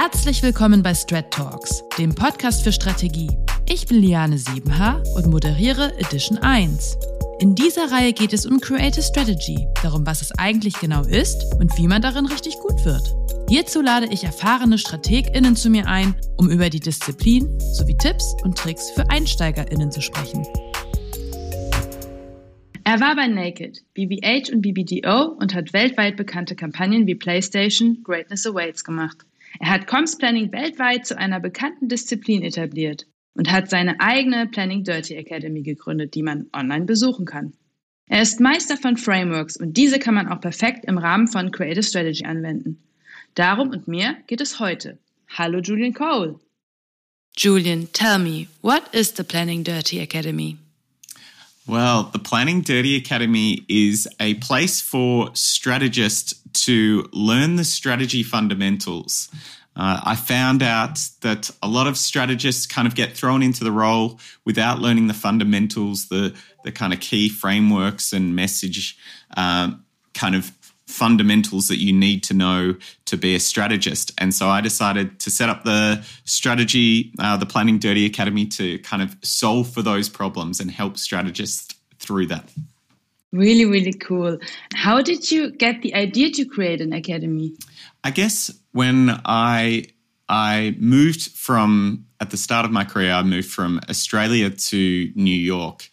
Herzlich willkommen bei Strat Talks, dem Podcast für Strategie. Ich bin Liane Siebenhaar und moderiere Edition 1. In dieser Reihe geht es um Creative Strategy, darum, was es eigentlich genau ist und wie man darin richtig gut wird. Hierzu lade ich erfahrene StrategInnen zu mir ein, um über die Disziplin sowie Tipps und Tricks für EinsteigerInnen zu sprechen. Er war bei Naked, BBH und BBDO und hat weltweit bekannte Kampagnen wie PlayStation, Greatness Awaits gemacht. Er hat Comms Planning weltweit zu einer bekannten Disziplin etabliert und hat seine eigene Planning Dirty Academy gegründet, die man online besuchen kann. Er ist Meister von Frameworks und diese kann man auch perfekt im Rahmen von Creative Strategy anwenden. Darum und mir geht es heute. Hallo Julian Cole. Julian, tell me, what is the Planning Dirty Academy? Well, the Planning Dirty Academy is a place for strategists to learn the strategy fundamentals. Uh, I found out that a lot of strategists kind of get thrown into the role without learning the fundamentals, the the kind of key frameworks and message um, kind of fundamentals that you need to know to be a strategist. And so I decided to set up the strategy, uh, the Planning Dirty Academy to kind of solve for those problems and help strategists through that. Really, really cool. How did you get the idea to create an academy? I guess when I I moved from at the start of my career, I moved from Australia to New York.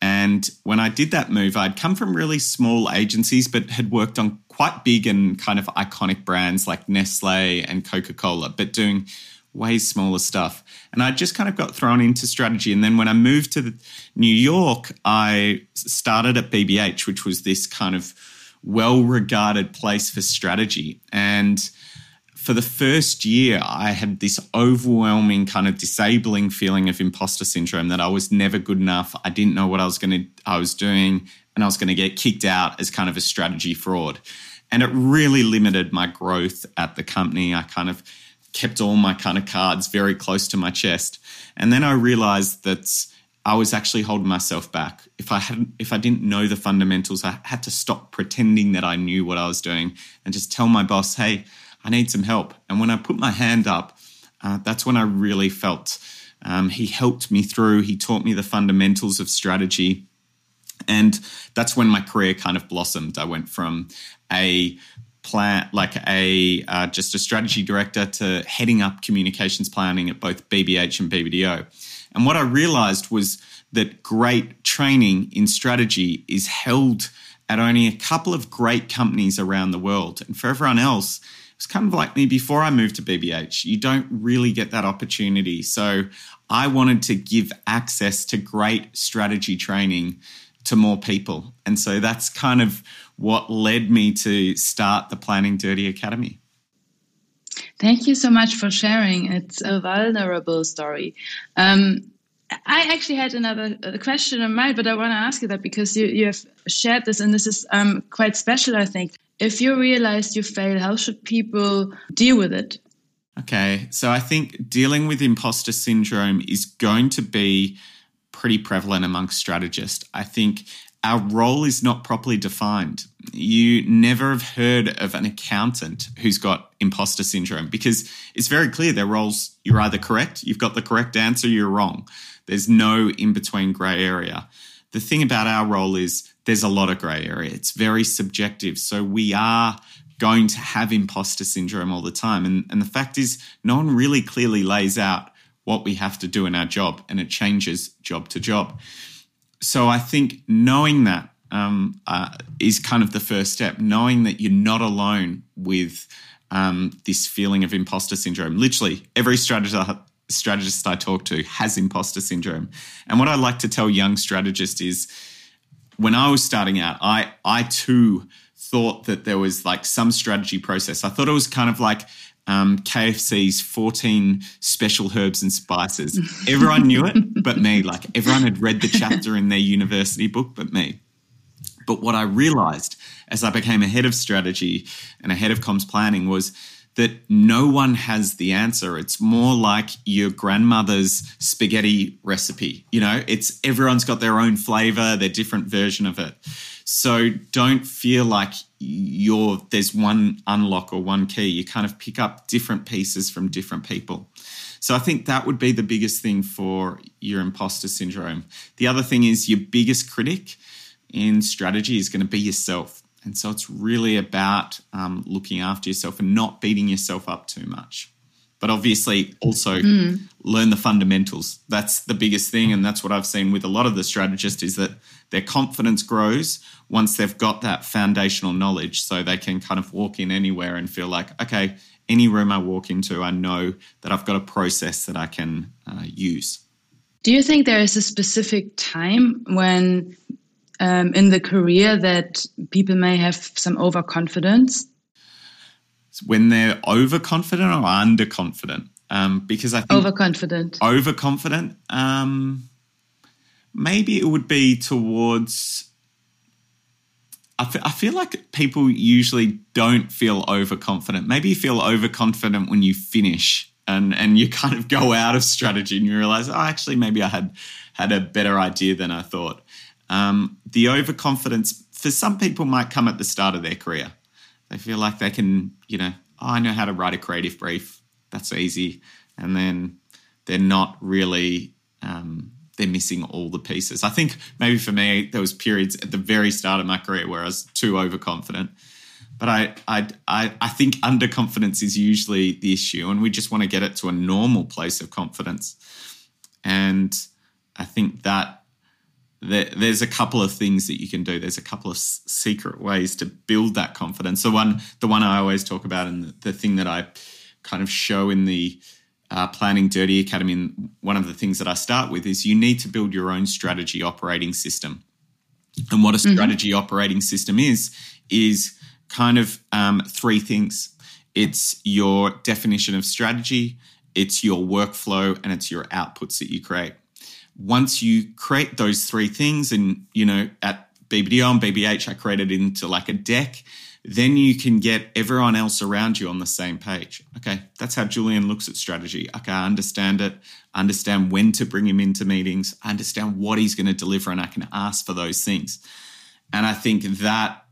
And when I did that move, I'd come from really small agencies, but had worked on quite big and kind of iconic brands like Nestle and Coca Cola, but doing way smaller stuff. And I just kind of got thrown into strategy. And then when I moved to New York, I started at BBH, which was this kind of well regarded place for strategy. And for the first year, I had this overwhelming kind of disabling feeling of imposter syndrome that I was never good enough. I didn't know what I was going to, I was doing, and I was going to get kicked out as kind of a strategy fraud. And it really limited my growth at the company. I kind of kept all my kind of cards very close to my chest. And then I realized that I was actually holding myself back. If I hadn't, if I didn't know the fundamentals, I had to stop pretending that I knew what I was doing and just tell my boss, "Hey, I need some help." And when I put my hand up, uh, that's when I really felt um, he helped me through. He taught me the fundamentals of strategy, and that's when my career kind of blossomed. I went from a plan like a uh, just a strategy director to heading up communications planning at both BBH and BBDO. And what I realized was that great training in strategy is held at only a couple of great companies around the world. And for everyone else, it's kind of like me before I moved to BBH. You don't really get that opportunity. So I wanted to give access to great strategy training to more people. And so that's kind of what led me to start the Planning Dirty Academy. Thank you so much for sharing. It's a vulnerable story. Um, I actually had another uh, question in mind, but I want to ask you that because you, you have shared this, and this is um, quite special, I think. If you realize you fail, how should people deal with it? Okay, so I think dealing with imposter syndrome is going to be pretty prevalent amongst strategists. I think our role is not properly defined. You never have heard of an accountant who's got imposter syndrome because it's very clear their roles, you're either correct, you've got the correct answer, you're wrong. There's no in between grey area. The thing about our role is there's a lot of grey area. It's very subjective. So we are going to have imposter syndrome all the time. And, and the fact is, no one really clearly lays out what we have to do in our job, and it changes job to job so I think knowing that um, uh, is kind of the first step. Knowing that you're not alone with um, this feeling of imposter syndrome. Literally, every strategist, strategist I talk to has imposter syndrome. And what I like to tell young strategists is, when I was starting out, I I too thought that there was like some strategy process. I thought it was kind of like um, KFC's 14 special herbs and spices. Everyone knew it, but me. Like everyone had read the chapter in their university book, but me. But what I realized as I became a head of strategy and a head of comms planning was that no one has the answer. It's more like your grandmother's spaghetti recipe. You know, it's everyone's got their own flavor, their different version of it. So don't feel like you're there's one unlock or one key. You kind of pick up different pieces from different people. So I think that would be the biggest thing for your imposter syndrome. The other thing is your biggest critic in strategy is going to be yourself. And so it's really about um, looking after yourself and not beating yourself up too much. But obviously, also mm. learn the fundamentals. That's the biggest thing. And that's what I've seen with a lot of the strategists is that their confidence grows once they've got that foundational knowledge. So they can kind of walk in anywhere and feel like, okay, any room I walk into, I know that I've got a process that I can uh, use. Do you think there is a specific time when um, in the career that people may have some overconfidence? When they're overconfident or underconfident? Um, because I think overconfident. Overconfident. Um, maybe it would be towards. I feel, I feel like people usually don't feel overconfident. Maybe you feel overconfident when you finish and and you kind of go out of strategy and you realize, oh, actually, maybe I had had a better idea than I thought. Um, the overconfidence for some people might come at the start of their career. They feel like they can, you know, oh, I know how to write a creative brief. That's easy. And then they're not really, um, they're missing all the pieces. I think maybe for me, there was periods at the very start of my career where I was too overconfident. But I, I, I, I think underconfidence is usually the issue, and we just want to get it to a normal place of confidence. And I think that there, there's a couple of things that you can do. There's a couple of s- secret ways to build that confidence. The one, the one I always talk about, and the, the thing that I kind of show in the uh, Planning Dirty Academy, and one of the things that I start with is you need to build your own strategy operating system. And what a mm-hmm. strategy mm-hmm. operating system is, is kind of um, three things. It's your definition of strategy, it's your workflow, and it's your outputs that you create once you create those three things, and you know, at BBDO and BBH, I created into like a deck, then you can get everyone else around you on the same page. Okay, that's how Julian looks at strategy. Okay, I understand it, I understand when to bring him into meetings, I understand what he's going to deliver, and I can ask for those things. And I think that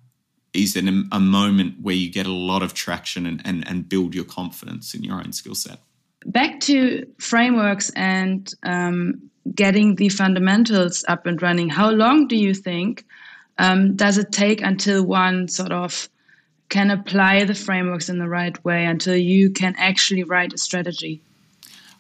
is an, a moment where you get a lot of traction and, and, and build your confidence in your own skill set. Back to frameworks and um, getting the fundamentals up and running, how long do you think um, does it take until one sort of can apply the frameworks in the right way until you can actually write a strategy?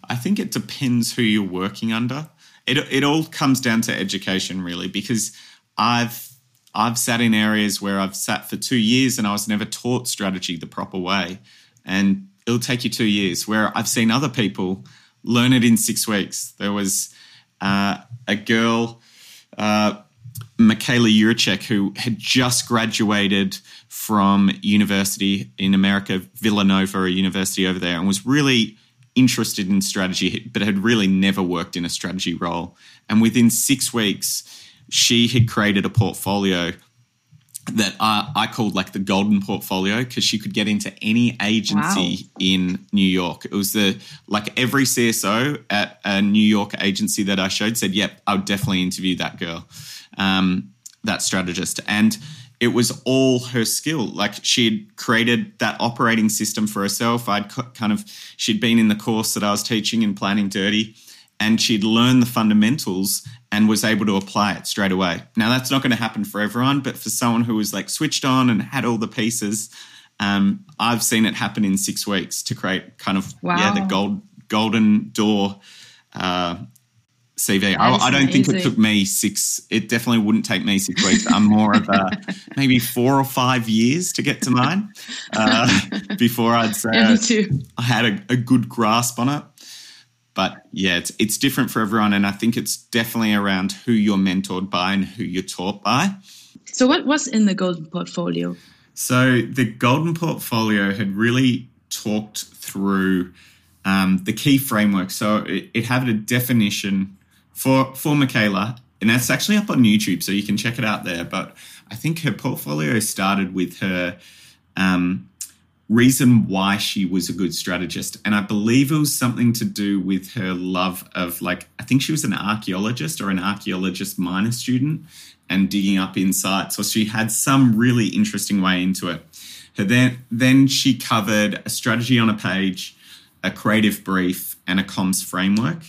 I think it depends who you're working under. It, it all comes down to education, really, because I've I've sat in areas where I've sat for two years and I was never taught strategy the proper way, and it'll take you two years. Where I've seen other people learn it in six weeks. There was uh, a girl, uh, Michaela Yurchek, who had just graduated from university in America, Villanova, a university over there, and was really interested in strategy, but had really never worked in a strategy role. And within six weeks, she had created a portfolio that I, I, called like the golden portfolio because she could get into any agency wow. in New York. It was the like every CSO at a New York agency that I showed said, "Yep, I would definitely interview that girl, um, that strategist." And it was all her skill. Like she had created that operating system for herself. I'd kind of she'd been in the course that I was teaching in planning dirty and she'd learned the fundamentals and was able to apply it straight away. Now that's not going to happen for everyone, but for someone who was like switched on and had all the pieces, um, I've seen it happen in six weeks to create kind of wow. yeah the gold golden door uh, CV. I, I, don't think easy. it took me six. It definitely wouldn't take me six weeks. I'm more of a maybe four or five years to get to mine uh, before I'd say yeah, I had a, a good grasp on it. But yeah, it's it's different for everyone, and I think it's definitely around who you're mentored by and who you're taught by. So, what was in the Golden Portfolio? So, the Golden Portfolio had really talked through um, the key framework. So, it, it had a definition for for Michaela, and that's actually up on YouTube, so you can check it out there. But I think her portfolio started with her um, reason why she was a good strategist. And I believe it was something to do with her love of, like, I think she was an archaeologist or an archaeologist minor student. and digging up insights, or she had some really interesting way into it. then, then she covered a strategy on a page, a creative brief, and a comms framework.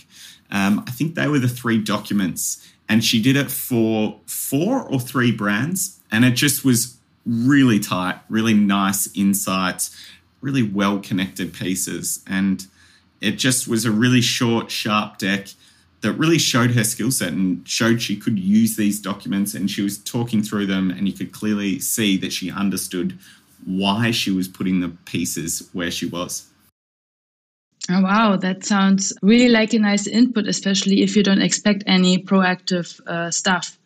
Um, I think they were the three documents, and she did it for four or three brands, and it just was really tight, really nice insights, really well connected pieces, and it just was a really short, sharp deck that really showed her skill set and showed she could use these documents and she was talking through them and you could clearly see that she understood why she was putting the pieces where she was. Oh, wow, that sounds really like a nice input, especially if you don't expect any proactive uh, stuff.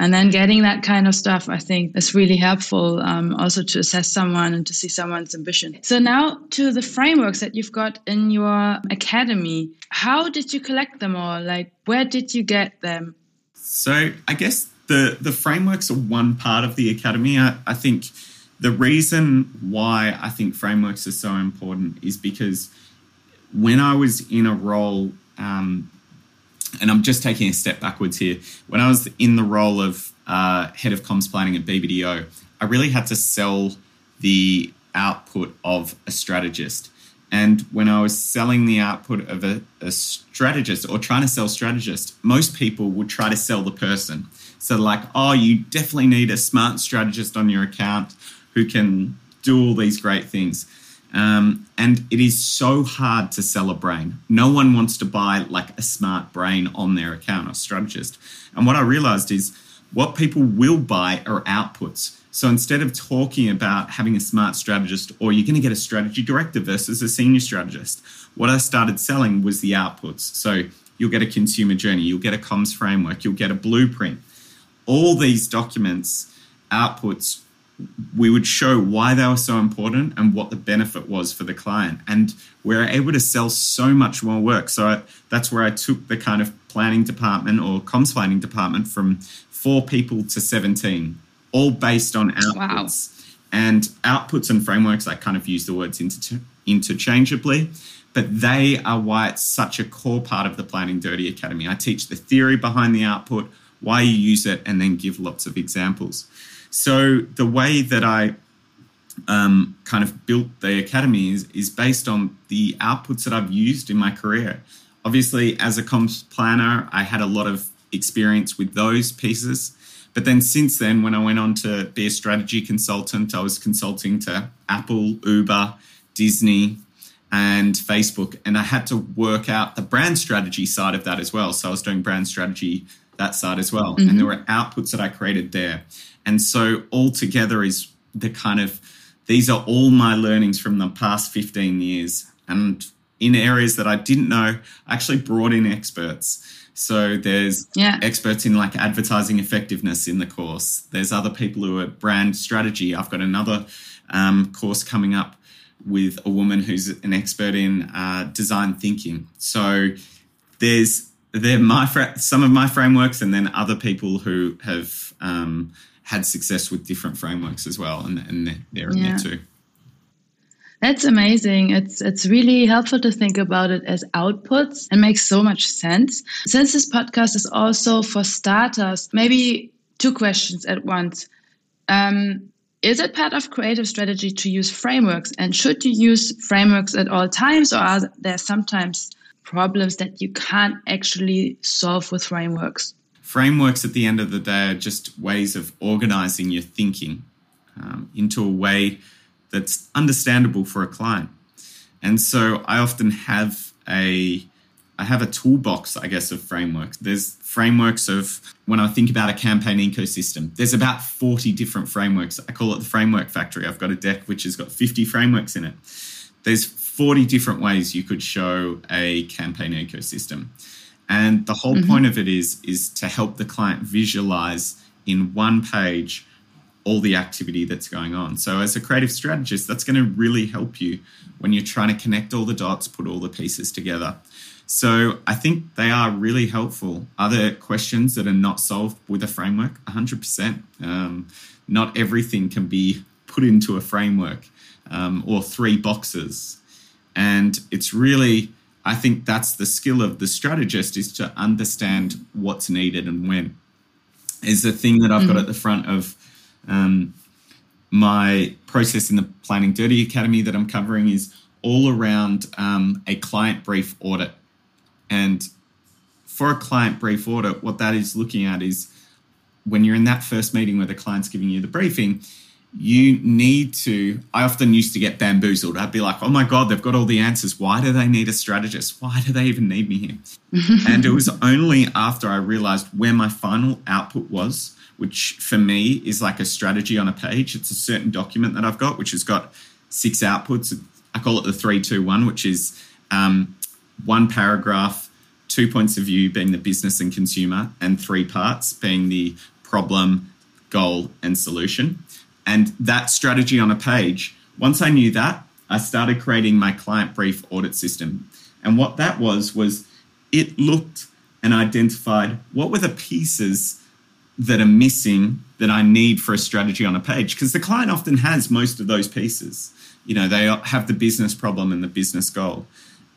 And then getting that kind of stuff, I think, is really helpful um, also to assess someone and to see someone's ambition. So, now to the frameworks that you've got in your academy. How did you collect them all? Like, where did you get them? So, I guess the, the frameworks are one part of the academy. I, I think the reason why I think frameworks are so important is because when I was in a role um, and I'm just taking a step backwards here. When I was in the role of uh, head of comms planning at BBDO, I really had to sell the output of a strategist. And when I was selling the output of a, a, strategist or trying to sell strategist, most people would try to sell the person. So, like, oh, you definitely need a smart strategist on your account who can do all these great things. Um, and it is so hard to sell a brain. No one wants to buy like a smart brain on their account or strategist. And what I realized is what people will buy are outputs. So instead of talking about having a smart strategist or you're going to get a strategy director versus a senior strategist, what I started selling was the outputs. So you'll get a consumer journey, you'll get a comms framework, you'll get a blueprint. All these documents, outputs we would show why they were so important and what the benefit was for the client. And we are able to sell so much more work. So I, that's where I took the kind of planning department or comms planning department from four people to 17, all based on outputs. Wow. And outputs and frameworks, I kind of use the words inter- interchangeably, but they are why it's such a core part of the Planning Dirty Academy. I teach the theory behind the output, why you use it, and then give lots of examples. So the way that I um, kind of built the academy is, is based on the outputs that I've used in my career. Obviously, as a comms planner, I had a lot of experience with those pieces. But then since then, when I went on to be a strategy consultant, I was consulting to Apple, Uber, Disney, and Facebook. And I had to work out the brand strategy side of that as well. So I was doing brand strategy that side as well. Mm-hmm. And there were outputs that I created there. And so altogether is the kind of these are all my learnings from the past 15 years. And in areas that I didn't know, I actually brought in experts. So there's yeah. experts in like advertising effectiveness in the course. There's other people who are brand strategy. I've got another um, course coming up with a woman who's an expert in uh, design thinking. So there's they're my some of my frameworks, and then other people who have um, had success with different frameworks as well, and, and they're in yeah. there too. That's amazing. It's it's really helpful to think about it as outputs and makes so much sense. Since this podcast is also for starters, maybe two questions at once. Um, is it part of creative strategy to use frameworks? And should you use frameworks at all times, or are there sometimes problems that you can't actually solve with frameworks? Frameworks at the end of the day are just ways of organizing your thinking um, into a way that's understandable for a client. And so I often have a I have a toolbox, I guess, of frameworks. There's frameworks of when I think about a campaign ecosystem, there's about 40 different frameworks. I call it the framework factory. I've got a deck which has got 50 frameworks in it. There's 40 different ways you could show a campaign ecosystem. And the whole mm-hmm. point of it is is to help the client visualize in one page all the activity that's going on. So as a creative strategist, that's going to really help you when you're trying to connect all the dots, put all the pieces together. So I think they are really helpful. Other questions that are not solved with a framework? 100%. Um, not everything can be put into a framework um, or three boxes. And it's really I think that's the skill of the strategist is to understand what's needed and when. is the thing that I've mm-hmm. got at the front of um, my process in the Planning Dirty Academy that I'm covering is all around um, a client brief audit. And for a client brief audit, what that is looking at is when you're in that first meeting where the client's giving you the briefing, you need to. I often used to get bamboozled. I'd be like, oh my God, they've got all the answers. Why do they need a strategist? Why do they even need me here? and it was only after I realized where my final output was, which for me is like a strategy on a page. It's a certain document that I've got, which has got six outputs. I call it the three, two, one, which is um, one paragraph, two points of view being the business and consumer, and three parts being the problem, goal, and solution. And that strategy on a page, once I knew that, I started creating my client brief audit system. And what that was, was it looked and identified what were the pieces that are missing that I need for a strategy on a page. Because the client often has most of those pieces. You know, they have the business problem and the business goal.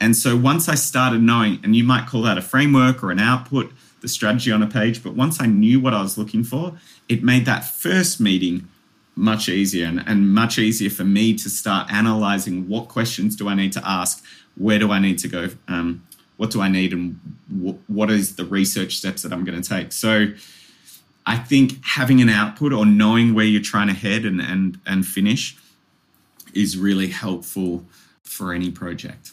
And so once I started knowing, and you might call that a framework or an output, the strategy on a page, but once I knew what I was looking for, it made that first meeting much easier and, and much easier for me to start analyzing what questions do I need to ask, where do I need to go, um, what do I need, and w- what is the research steps that I'm going to take. So I think having an output or knowing where you're trying to head and, and, and finish is really helpful for any project.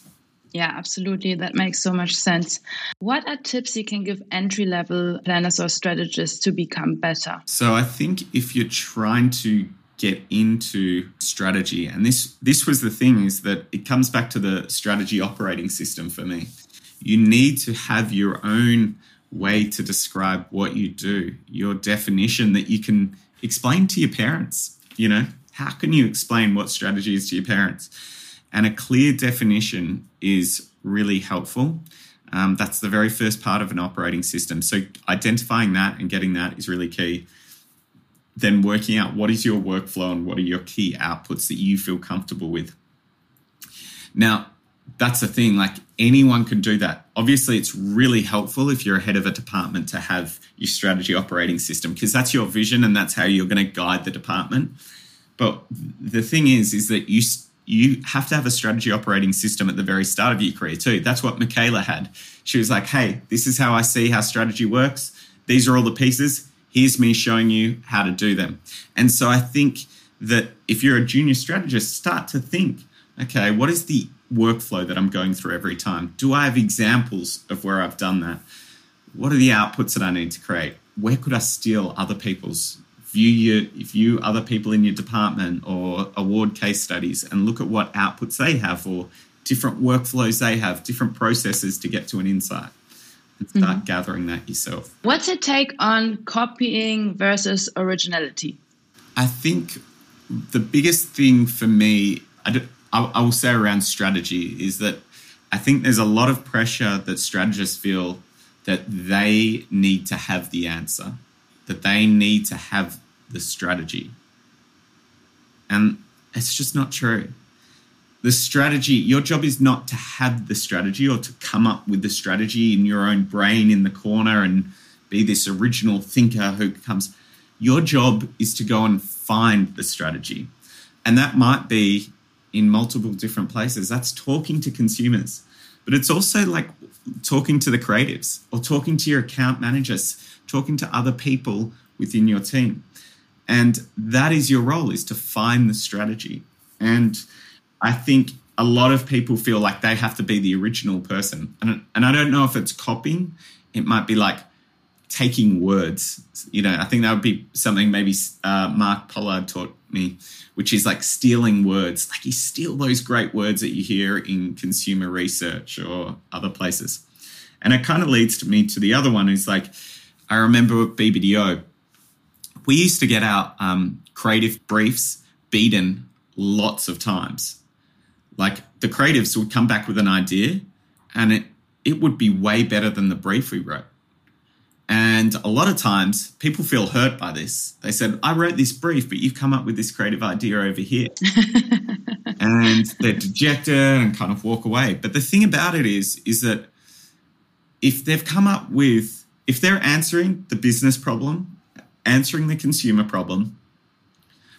Yeah, absolutely. That makes so much sense. What are tips you can give entry level planners or strategists to become better? So I think if you're trying to get into strategy, and this this was the thing is that it comes back to the strategy operating system for me. You need to have your own way to describe what you do, your definition that you can explain to your parents. You know, how can you explain what strategy is to your parents? And a clear definition is really helpful. Um, that's the very first part of an operating system. So identifying that and getting that is really key. Then working out what is your workflow and what are your key outputs that you feel comfortable with. Now, that's the thing, like anyone can do that. Obviously, it's really helpful if you're a head of a department to have your strategy operating system because that's your vision and that's how you're going to guide the department. But the thing is, is that you you have to have a strategy operating system at the very start of your career too. That's what Michaela had. She was like, hey, this is how I see how strategy works. These are all the pieces. Here's me showing you how to do them. And so I think that if you're a junior strategist, start to think, okay, what is the workflow that I'm going through every time? Do I have examples of where I've done that? What are the outputs that I need to create? Where could I steal other people's view your view other people in your department or award case studies and look at what outputs they have or different workflows they have, different processes to get to an insight and start mm-hmm. gathering that yourself. What's your take on copying versus originality? I think the biggest thing for me, I, do, I, I will say around strategy, is that I think there's a lot of pressure that strategists feel that they need to have the answer that they need to have the strategy. And it's just not true. The strategy, your job is not to have the strategy or to come up with the strategy in your own brain in the corner and be this original thinker who comes. Your job is to go and find the strategy. And that might be in multiple different places. That's talking to consumers, but it's also like talking to the creatives or talking to your account managers talking to other people within your team. And that is your role is to find the strategy. And I think a lot of people feel like they have to be the original person. And, and I don't know if it's copying, it might be like taking words. You know, I think that would be something maybe uh, Mark Pollard taught me, which is like stealing words. Like you steal those great words that you hear in consumer research or other places. And it kind of leads to me to the other one is like, I remember at BBDO, we used to get our um, creative briefs beaten lots of times. Like the creatives would come back with an idea and it, it would be way better than the brief we wrote. And a lot of times people feel hurt by this. They said, I wrote this brief, but you've come up with this creative idea over here. and they're dejected and kind of walk away. But the thing about it is, is that if they've come up with if they're answering the business problem answering the consumer problem,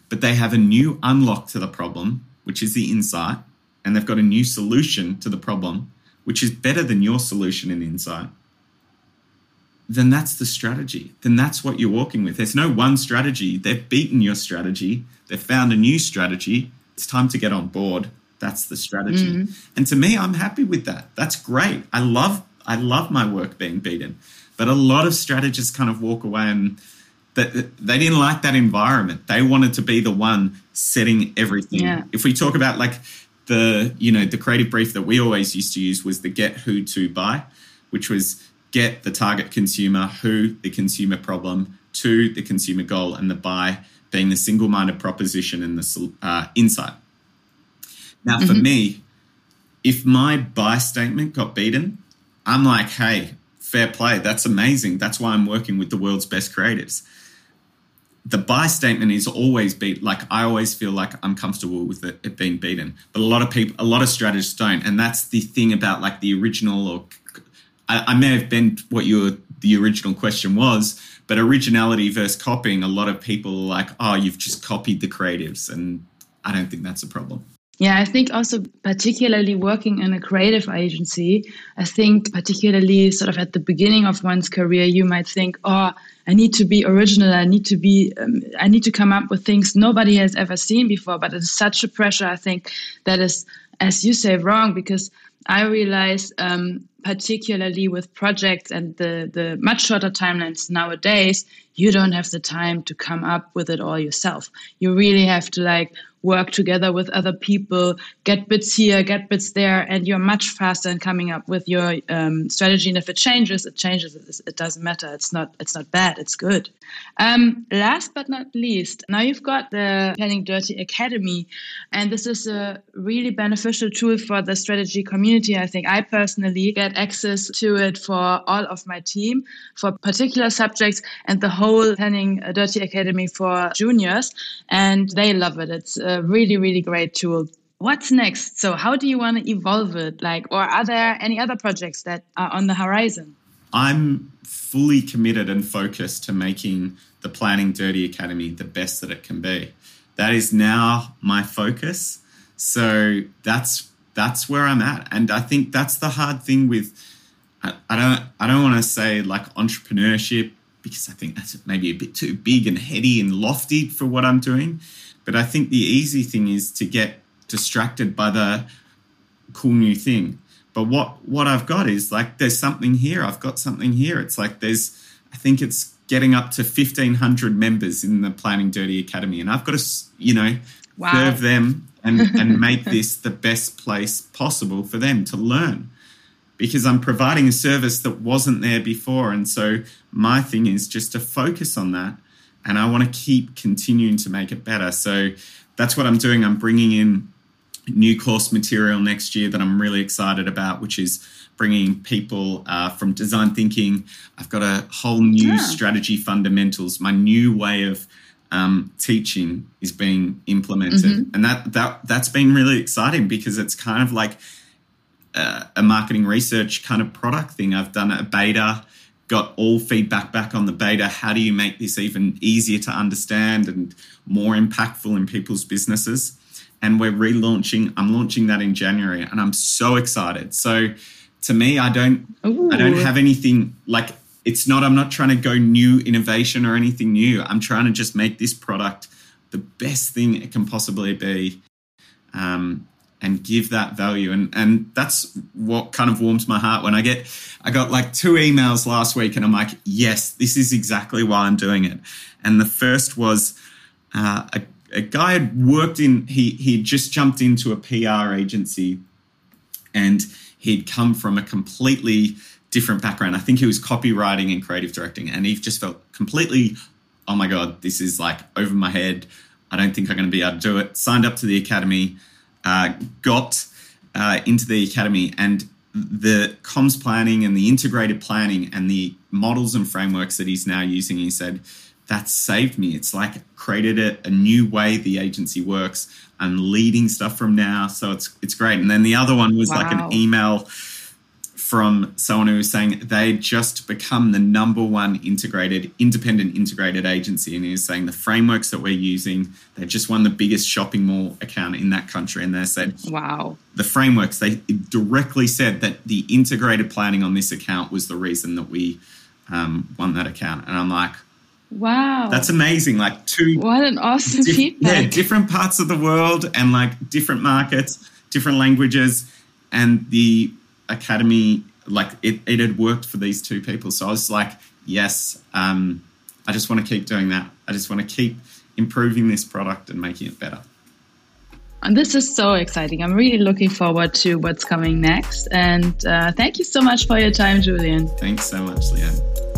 but they have a new unlock to the problem, which is the insight, and they've got a new solution to the problem, which is better than your solution and insight, then that's the strategy. Then that's what you're walking with. There's no one strategy. They've beaten your strategy, they've found a new strategy. It's time to get on board. That's the strategy. Mm-hmm. And to me, I'm happy with that. That's great. I love I love my work being beaten. But a lot of strategists kind of walk away and that they didn't like that environment. They wanted to be the one setting everything. Yeah. If we talk about like the you know the creative brief that we always used to use was the get who to buy, which was get the target consumer, who the consumer problem, to the consumer goal, and the buy being the single-minded proposition and the uh, insight. Now, mm-hmm. for me, if my buy statement got beaten, I'm like, hey, fair play. That's amazing. That's why I'm working with the world's best creatives the buy statement is always beat like i always feel like i'm comfortable with it, it, being beaten but a lot of people a lot of strategists don't and that's the thing about like the original or i, I may have been what your the original question was but originality versus copying a lot of people are like oh you've just copied the creatives and i don't think that's a problem yeah, I think also particularly working in a creative agency, I think particularly sort of at the beginning of one's career, you might think, oh, I need to be original. I need to be, um, I need to come up with things nobody has ever seen before. But it's such a pressure, I think, that is, as you say, wrong because I realize, um, particularly with projects and the, the much shorter timelines nowadays, you don't have the time to come up with it all yourself. You really have to like work together with other people, get bits here, get bits there, and you're much faster in coming up with your um, strategy. And if it changes, it changes. It, doesn't matter. It's not. It's not bad. It's good. Um, last but not least, now you've got the Planning Dirty Academy, and this is a really beneficial tool for the strategy community. I think I personally get access to it for all of my team for particular subjects, and the whole Planning Dirty Academy for juniors, and they love it. It's a really, really great tool. What's next? So, how do you want to evolve it? Like, or are there any other projects that are on the horizon? I'm fully committed and focused to making the Planning Dirty Academy the best that it can be. That is now my focus. So that's that's where I'm at, and I think that's the hard thing with. I, I don't I don't want to say like entrepreneurship because I think that's maybe a bit too big and heady and lofty for what I'm doing. But I think the easy thing is to get distracted by the cool new thing. But what what I've got is like there's something here. I've got something here. It's like there's I think it's getting up to 1500 members in the Planning Dirty Academy and I've got to you know wow. serve them and and make this the best place possible for them to learn because I'm providing a service that wasn't there before and so my thing is just to focus on that and I want to keep continuing to make it better. So that's what I'm doing. I'm bringing in new course material next year that I'm really excited about, which is bringing people uh, from design thinking. I've got a whole new yeah. strategy fundamentals. My new way of um, teaching is being implemented, mm-hmm. and that that that's been really exciting because it's kind of like uh, a marketing research kind of product thing. I've done a beta got all feedback back on the beta. How do you make this even easier to understand and more impactful in people's businesses? And we're relaunching. I'm launching that in January, and I'm so excited. So, to me, I don't, Ooh. I don't have anything like it's not. I'm not trying to go new innovation or anything new. I'm trying to just make this product the best thing it can possibly be. Um, and give that value. And and that's what kind of warms my heart when I get I got like two emails last week and I'm like, yes, this is exactly why I'm doing it. And the first was uh, a, a guy had worked in he he just jumped into a PR agency and he'd come from a completely different background. I think he was copywriting and creative directing, and he just felt completely, oh my god, this is like over my head. I don't think I'm going to be able to do it. Signed up to the academy, uh, got uh, into the academy and the comms planning and the integrated planning and the models and frameworks that he's now using, he said, that saved me. It's like created a, a, new way the agency works. I'm leading stuff from now, so it's it's great. And then the other one was wow. like an email from someone who was saying they'd just become the number one integrated, independent integrated agency. And he was saying the frameworks that we're using, they just won the biggest shopping mall account in that country. And they said, Wow. The frameworks, they directly said that the integrated planning on this account was the reason that we um, won that account. And I'm like, Wow. That's amazing. Like two What an awesome diff- feedback. Yeah, different parts of the world and like different markets, different languages, and the academy like it, it had worked for these two people. So I was like, yes, um, I just want to keep doing that. I just want to keep improving this product and making it better. And this is so exciting. I'm really looking forward to what's coming next. And uh, thank you so much for your time, Julian. Thanks so much, Leanne.